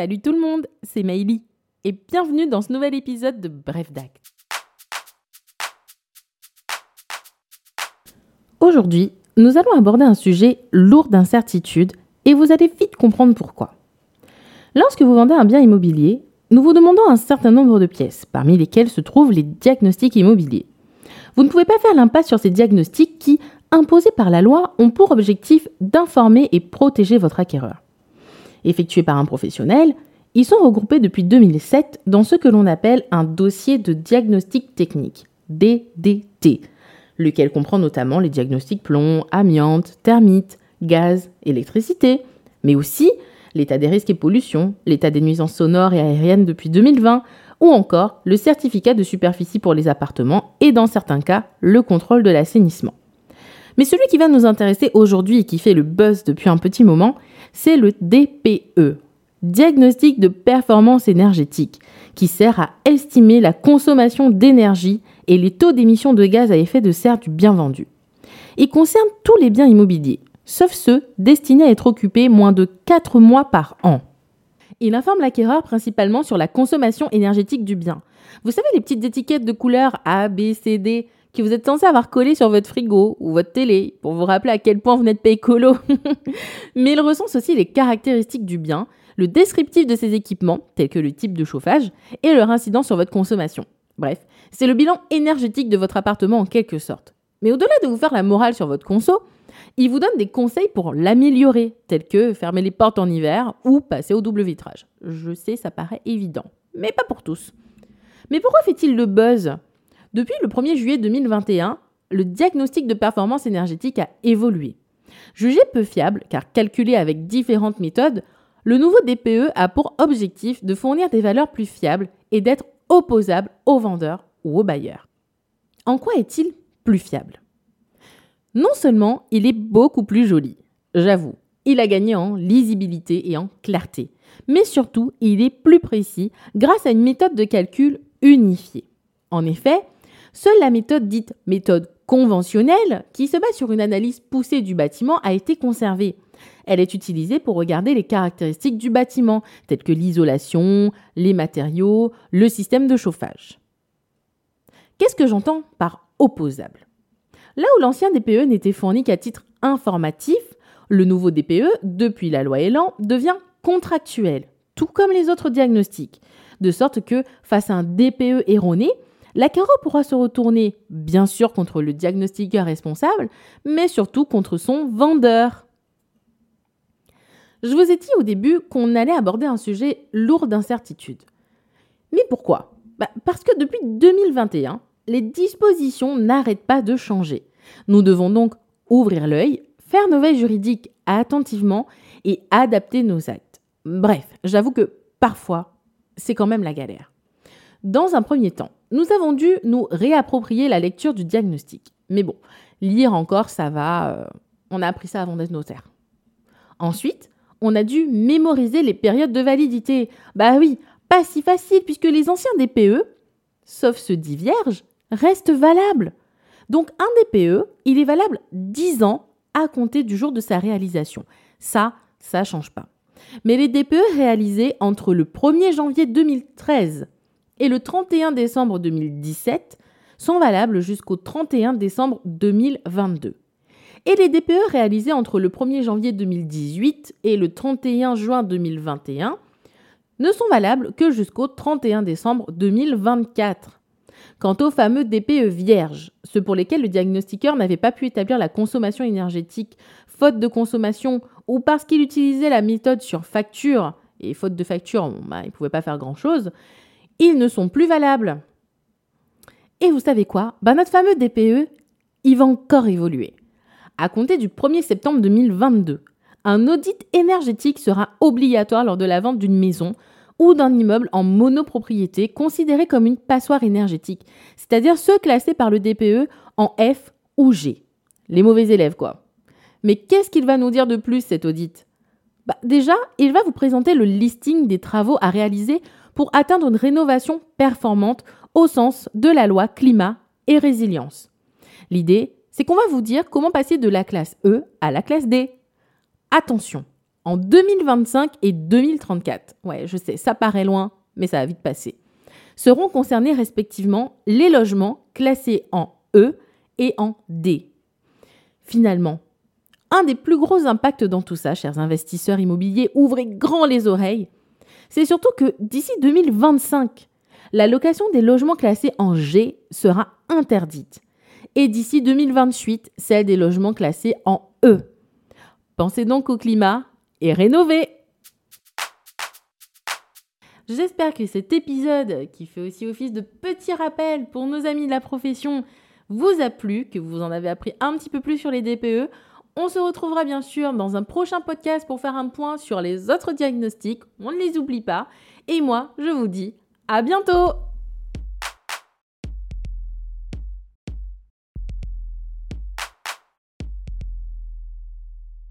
Salut tout le monde, c'est Maïli et bienvenue dans ce nouvel épisode de Bref. Aujourd'hui, nous allons aborder un sujet lourd d'incertitudes et vous allez vite comprendre pourquoi. Lorsque vous vendez un bien immobilier, nous vous demandons un certain nombre de pièces, parmi lesquelles se trouvent les diagnostics immobiliers. Vous ne pouvez pas faire l'impasse sur ces diagnostics qui, imposés par la loi, ont pour objectif d'informer et protéger votre acquéreur. Effectués par un professionnel, ils sont regroupés depuis 2007 dans ce que l'on appelle un dossier de diagnostic technique, DDT, lequel comprend notamment les diagnostics plomb, amiante, thermite, gaz, électricité, mais aussi l'état des risques et pollution, l'état des nuisances sonores et aériennes depuis 2020, ou encore le certificat de superficie pour les appartements et dans certains cas le contrôle de l'assainissement. Mais celui qui va nous intéresser aujourd'hui et qui fait le buzz depuis un petit moment, c'est le DPE, Diagnostic de performance énergétique, qui sert à estimer la consommation d'énergie et les taux d'émission de gaz à effet de serre du bien vendu. Il concerne tous les biens immobiliers, sauf ceux destinés à être occupés moins de 4 mois par an. Il informe l'acquéreur principalement sur la consommation énergétique du bien. Vous savez les petites étiquettes de couleurs A, B, C, D que vous êtes censé avoir collées sur votre frigo ou votre télé pour vous rappeler à quel point vous n'êtes pas écolo. Mais il recense aussi les caractéristiques du bien, le descriptif de ces équipements, tels que le type de chauffage, et leur incidence sur votre consommation. Bref, c'est le bilan énergétique de votre appartement en quelque sorte. Mais au-delà de vous faire la morale sur votre conso, il vous donne des conseils pour l'améliorer, tels que fermer les portes en hiver ou passer au double vitrage. Je sais, ça paraît évident, mais pas pour tous. Mais pourquoi fait-il le buzz? Depuis le 1er juillet 2021, le diagnostic de performance énergétique a évolué. Jugé peu fiable, car calculé avec différentes méthodes, le nouveau DPE a pour objectif de fournir des valeurs plus fiables et d'être opposable aux vendeurs ou aux bailleurs. En quoi est-il plus fiable? Non seulement il est beaucoup plus joli, j'avoue, il a gagné en lisibilité et en clarté, mais surtout il est plus précis grâce à une méthode de calcul unifiée. En effet, seule la méthode dite méthode conventionnelle, qui se base sur une analyse poussée du bâtiment, a été conservée. Elle est utilisée pour regarder les caractéristiques du bâtiment, telles que l'isolation, les matériaux, le système de chauffage. Qu'est-ce que j'entends par opposable? Là où l'ancien DPE n'était fourni qu'à titre informatif, le nouveau DPE, depuis la loi Elan, devient contractuel, tout comme les autres diagnostics, de sorte que, face à un DPE erroné, l'acquéreur pourra se retourner, bien sûr, contre le diagnostiqueur responsable, mais surtout contre son vendeur. Je vous ai dit au début qu'on allait aborder un sujet lourd d'incertitude. Mais pourquoi? Bah, Parce que depuis 2021, les dispositions n'arrêtent pas de changer. Nous devons donc ouvrir l'œil, faire nos veilles juridiques attentivement et adapter nos actes. Bref, j'avoue que parfois, c'est quand même la galère. Dans un premier temps, nous avons dû nous réapproprier la lecture du diagnostic. Mais bon, lire encore, ça va. Euh, on a appris ça avant d'être notaire. Ensuite, on a dû mémoriser les périodes de validité. Bah oui, pas si facile puisque les anciens DPE, sauf ceux dits vierges, restent valables. Donc un DPE, il est valable 10 ans à compter du jour de sa réalisation. Ça, ça change pas. Mais les DPE réalisés entre le 1er janvier 2013 et le 31 décembre 2017 sont valables jusqu'au 31 décembre 2022 et les DPE réalisés entre le 1er janvier 2018 et le 31 juin 2021 ne sont valables que jusqu'au 31 décembre 2024. Quant aux fameux DPE vierges, ceux pour lesquels le diagnostiqueur n'avait pas pu établir la consommation énergétique faute de consommation ou parce qu'il utilisait la méthode sur facture, et faute de facture, bah, il ne pouvait pas faire grand-chose, ils ne sont plus valables. Et vous savez quoi? Bah, Notre fameux DPE, il va encore évoluer. À compter du 1er septembre 2022, un audit énergétique sera obligatoire lors de la vente d'une maison ou d'un immeuble en monopropriété considéré comme une passoire énergétique, c'est-à-dire ceux classés par le DPE en F ou G. Les mauvais élèves, quoi. Mais qu'est-ce qu'il va nous dire de plus, cet audit? Bah, Déjà, il va vous présenter le listing des travaux à réaliser pour atteindre une rénovation performante au sens de la loi climat et résilience. L'idée, c'est qu'on va vous dire comment passer de la classe E à la classe D. Attention, en 2025 et 2034. Ouais, je sais, ça paraît loin, mais ça va vite passer. Seront concernés respectivement les logements classés en E et en D. Finalement, un des plus gros impacts dans tout ça, chers investisseurs immobiliers, ouvrez grand les oreilles, c'est surtout que d'ici 2025, la location des logements classés en G sera interdite. Et d'ici 2028, celle des logements classés en E. Pensez donc au climat et rénovez J'espère que cet épisode, qui fait aussi office de petit rappel pour nos amis de la profession, vous a plu, que vous en avez appris un petit peu plus sur les DPE. On se retrouvera bien sûr dans un prochain podcast pour faire un point sur les autres diagnostics. On ne les oublie pas. Et moi, je vous dis à bientôt